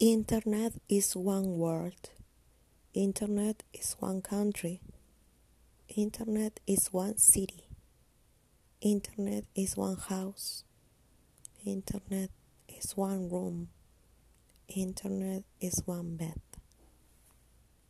Internet is one world. Internet is one country. Internet is one city. Internet is one house. Internet is one room. Internet is one bed.